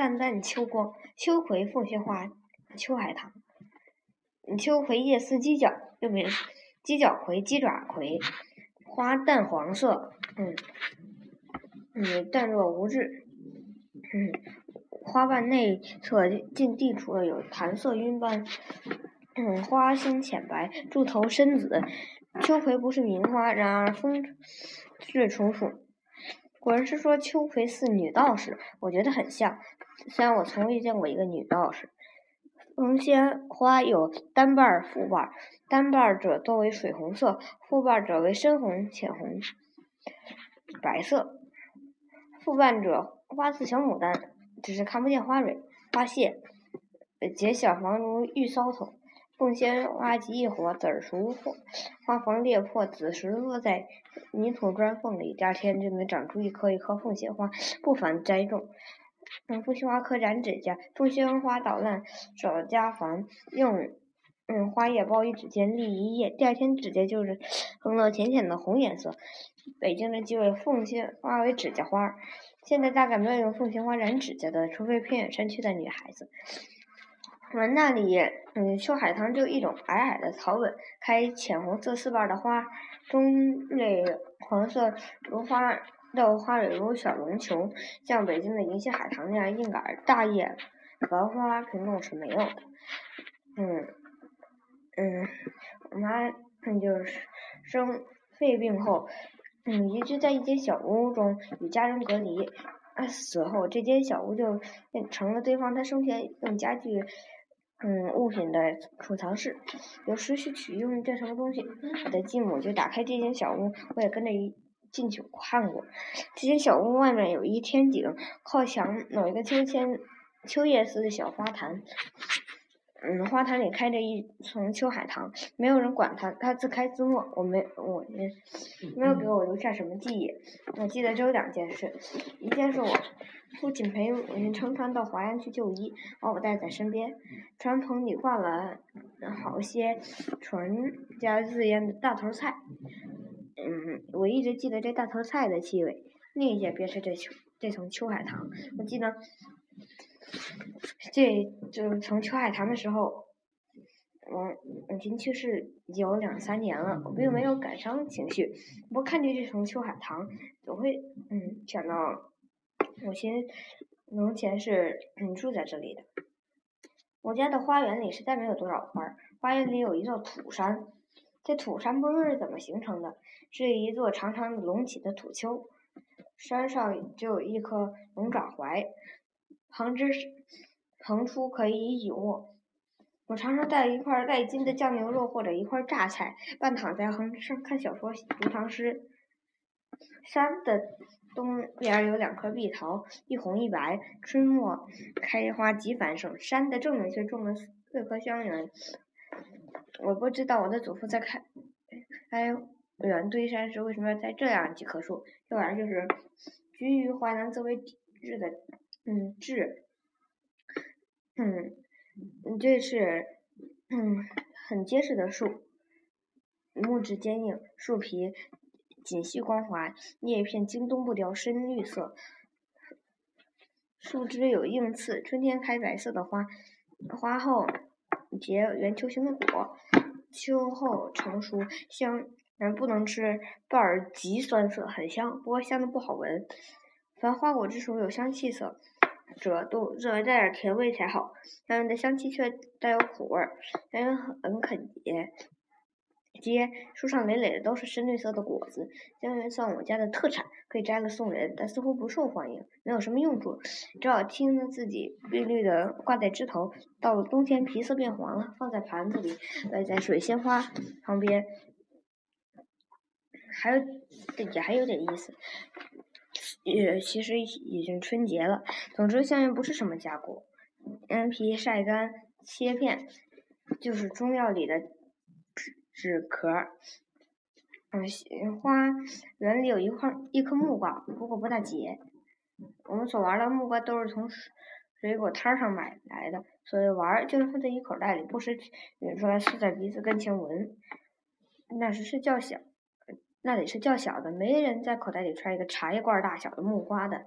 淡淡秋光。秋葵凤仙花，秋海棠。秋葵叶似鸡脚，又名鸡脚葵、鸡爪葵。花淡黄色，嗯嗯，淡若无质，嗯，花瓣内侧近地处有弹色晕斑，嗯，花心浅白，柱头深紫。秋葵不是名花，然而风是楚楚。古人是说秋葵似女道士，我觉得很像，虽然我从未见过一个女道士。凤仙花有单瓣、复瓣，单瓣者多为水红色，复瓣者为深红、浅红、白色。复瓣者花似小牡丹，只是看不见花蕊、花谢，结小房如玉搔头。凤仙花极易活，籽儿熟后花房裂破，子时落在泥土砖缝里，第二天就能长出一颗一颗凤仙花，不凡栽种。嗯，凤仙花可染指甲，凤仙花捣烂少加烦，用嗯花叶包于指尖立一夜，第二天指甲就是成了浅浅的红颜色。北京人忌讳凤仙花为指甲花，现在大概没有用凤仙花染指甲的，除非偏远山区的女孩子。我们那里，嗯，秋海棠就一种矮矮的草本，开浅红色四瓣的花，中类黄色如花的花蕊如小绒球，像北京的银杏海棠那样硬杆大叶荷花品种是没有的。嗯嗯，我妈嗯就是生肺病后，嗯，移居在一间小屋中与家人隔离。死后，这间小屋就成了堆放她生前用家具。嗯，物品的储藏室，有时需取用这什么东西，我的继母就打开这间小屋，我也跟着一进去看过。这间小屋外面有一天井，靠墙有一个秋千、秋叶似的小花坛。嗯，花坛里开着一丛秋海棠，没有人管它，它自开自落。我没，我没，没有给我留下什么记忆。我记得只有两件事，一件是我父亲陪我们乘船到华阳去就医，把我带在身边。船棚里挂了好些船家自腌的大头菜，嗯，我一直记得这大头菜的气味。另一件便是这秋这丛秋海棠，我记得。这就是从秋海棠的时候，我母亲去世有两三年了，我并没有感伤情绪。不过看见这丛秋海棠，总会嗯想到母亲从前是嗯住在这里的。我家的花园里实在没有多少花，花园里有一座土山。这土山不知是怎么形成的，是一座长长的隆起的土丘，山上就有一棵龙爪槐。横枝横出可以倚卧。我常常带一块带筋的酱牛肉或者一块榨菜，半躺在横上看小说、读唐诗。山的东边有两棵碧桃，一红一白，春末开花极繁盛。山的正面却种了四棵香橼。我不知道我的祖父在开开远堆山时为什么要栽这样几棵树。这玩意儿就是居于淮南则为抵制的。嗯，质，嗯，这是嗯很结实的树，木质坚硬，树皮紧细光滑，叶片经冬不凋，深绿色，树枝有硬刺，春天开白色的花，花后结圆球形的果，秋后成熟，香，人不能吃，瓣儿极酸涩，很香，不过香的不好闻。凡花果之属有香气色。者都认为带点甜味才好，但是的香气却带有苦味儿，人很肯结，结树上累累的都是深绿色的果子。香橼算我家的特产，可以摘了送人，但似乎不受欢迎，没有什么用处，只好听着自己绿绿的挂在枝头。到了冬天，皮色变黄了，放在盘子里，摆在水仙花旁边，还有也还有点意思。也其实已经春节了。总之，香橼不是什么佳果。连皮晒干切片，就是中药里的止止咳。嗯，花园里有一块一颗木瓜，不过不大结。我们所玩的木瓜都是从水果摊上买来的，所谓玩就是放在一口袋里，不时取出来，塞在鼻子跟前闻。那时是较小。那里是较小的，没人在口袋里揣一个茶叶罐大小的木瓜的。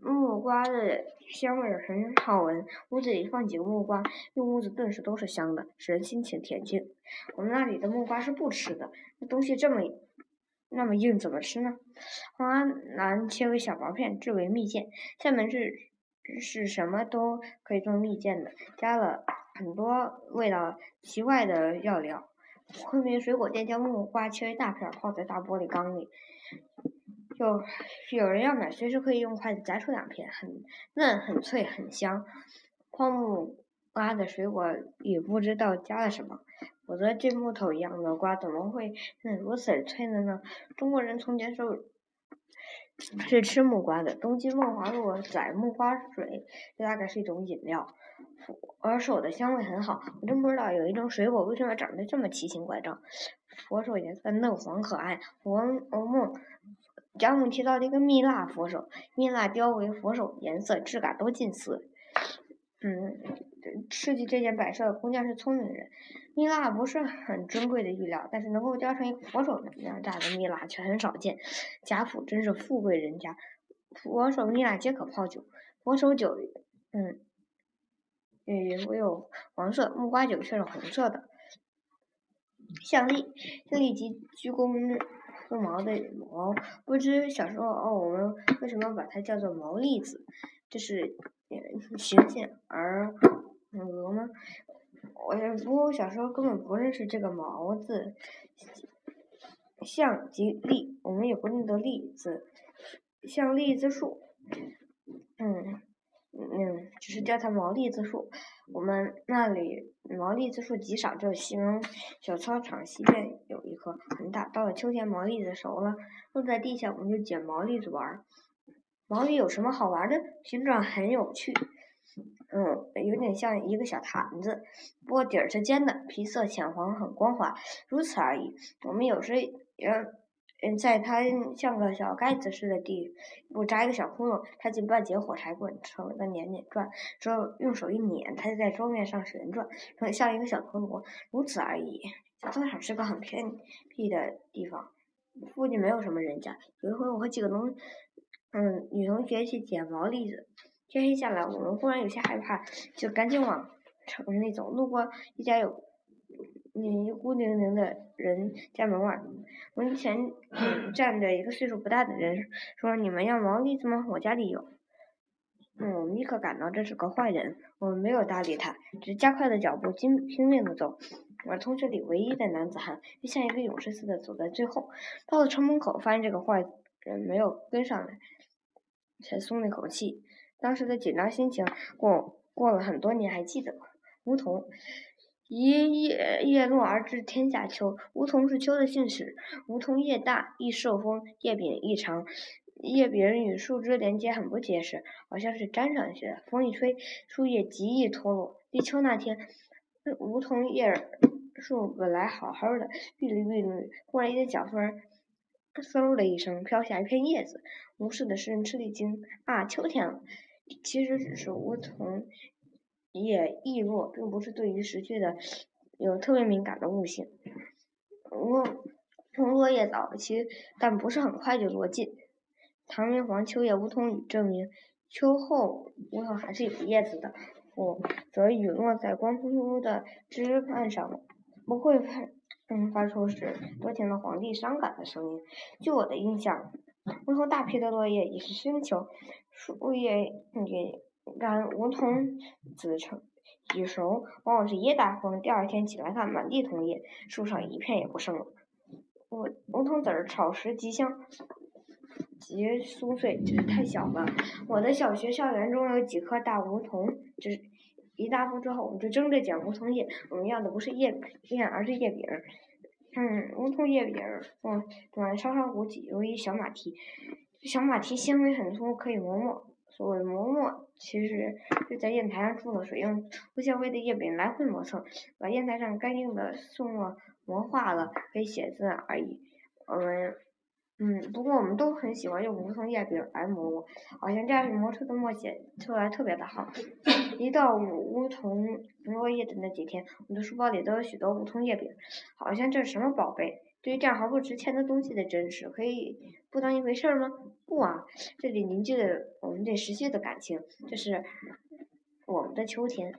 木瓜的香味很好闻，屋子里放几个木瓜，用屋子顿时都是香的，使人心情恬静。我们那里的木瓜是不吃的，那东西这么那么硬，怎么吃呢？花兰切为小薄片，制为蜜饯。厦门是是什么都可以做蜜饯的，加了很多味道奇怪的药料。昆明水果店将木瓜切为大片，泡在大玻璃缸里。有有人要买，随时可以用筷子夹出两片，很嫩、很脆、很香。泡木瓜的水果也不知道加了什么，否则这木头一样的瓜怎么会嫩如此脆的呢？中国人从前是是吃木瓜的，东京梦华录载木瓜水，这大概是一种饮料。佛手的香味很好，我真不知道有一种水果为什么长得这么奇形怪状。佛手颜色嫩黄可爱，佛梦。贾母提到了一个蜜蜡佛手，蜜蜡雕为佛手，颜色质感都近似。嗯，设计这件摆设的工匠是聪明人。蜜蜡不是很珍贵的玉料，但是能够雕成一个佛手那样大的蜜蜡却很少见。贾府真是富贵人家，佛手蜜蜡皆可泡酒。佛手酒，嗯，也有黄色，木瓜酒却是红色的。象栗，象栗即鞠躬。绒毛的毛，不知小时候哦，我们为什么把它叫做毛栗子？就是形象而鹅吗？我也不过小时候根本不认识这个毛字，像即栗，我们也不认得栗子，像栗子树，嗯。嗯，只是叫它毛栗子树。我们那里毛栗子树极少，只有西门小操场西边有一棵很大。到了秋天，毛栗子熟了，落在地下，我们就捡毛栗子玩。毛栗有什么好玩的？形状很有趣，嗯，有点像一个小坛子，不过底儿是尖的，皮色浅黄，很光滑，如此而已。我们有时也。嗯，在它像个小盖子似的地，我扎一个小窟窿，插进半截火柴棍，成了个捻捻转。之后用手一捻，它就在桌面上旋转，成像一个小陀螺，如此而已。小操场是个很偏僻的地方，附近没有什么人家。有一回，我和几个同嗯女同学去捡毛栗子，天黑下来，我们忽然有些害怕，就赶紧往城里走。路过一家有。你孤零零的人家门外，门前站着一个岁数不大的人，说：“你们要毛栗子吗？我家里有。”嗯，我们立刻感到这是个坏人，我们没有搭理他，只加快了脚步，拼拼命的走。我同学里唯一的男子汉，就像一个勇士似的走在最后。到了城门口，发现这个坏人没有跟上来，才松了一口气。当时的紧张心情，过过了很多年还记得吗？梧桐。一叶叶落而知天下秋。梧桐是秋的信使。梧桐叶大，易受风，叶柄异长，叶柄与树枝连接很不结实，好像是粘上去的。风一吹，树叶极易脱落。立秋那天，梧桐叶树本来好好的，碧绿碧绿，忽然一阵小风，嗖的一声飘下一片叶子。无事的诗人吃了一惊，啊，秋天了！其实只是梧桐。叶易落，并不是对于时序的有特别敏感的悟性。梧桐落叶早期，但不是很快就落尽。唐明皇《秋叶梧桐雨》证明，秋后梧桐还是有叶子的。否则雨落在光秃秃的枝干上，不会发嗯发出使多情的皇帝伤感的声音。据我的印象，梧桐大批的落叶已是深秋，树叶也。干梧桐子成已熟，往往是一大风，第二天起来看，满地桐叶，树上一片也不剩了。我梧桐籽儿炒时极香，极酥脆，就是太小了。我的小学校园中有几棵大梧桐，就是一大风之后，我们就争着捡梧桐叶。我们要的不是叶叶，而是叶柄。嗯，梧桐叶柄，嗯，短稍稍鼓起，有一小马蹄，小马蹄纤维很粗，可以磨墨。所谓磨墨，其实是在砚台上注了水，用不纤维的叶柄来回磨蹭，把砚台上干净的素墨磨化了，可以写字而已。我们，嗯，不过我们都很喜欢用梧桐叶柄来磨墨，好像这样磨出的墨写出来特别的好。一到梧桐落叶的那几天，我的书包里都有许多梧桐叶柄，好像这是什么宝贝？对于这样毫不值钱的东西的珍视，可以不当一回事吗？不啊，这里凝聚了我们对时序的感情，这是我们的秋天。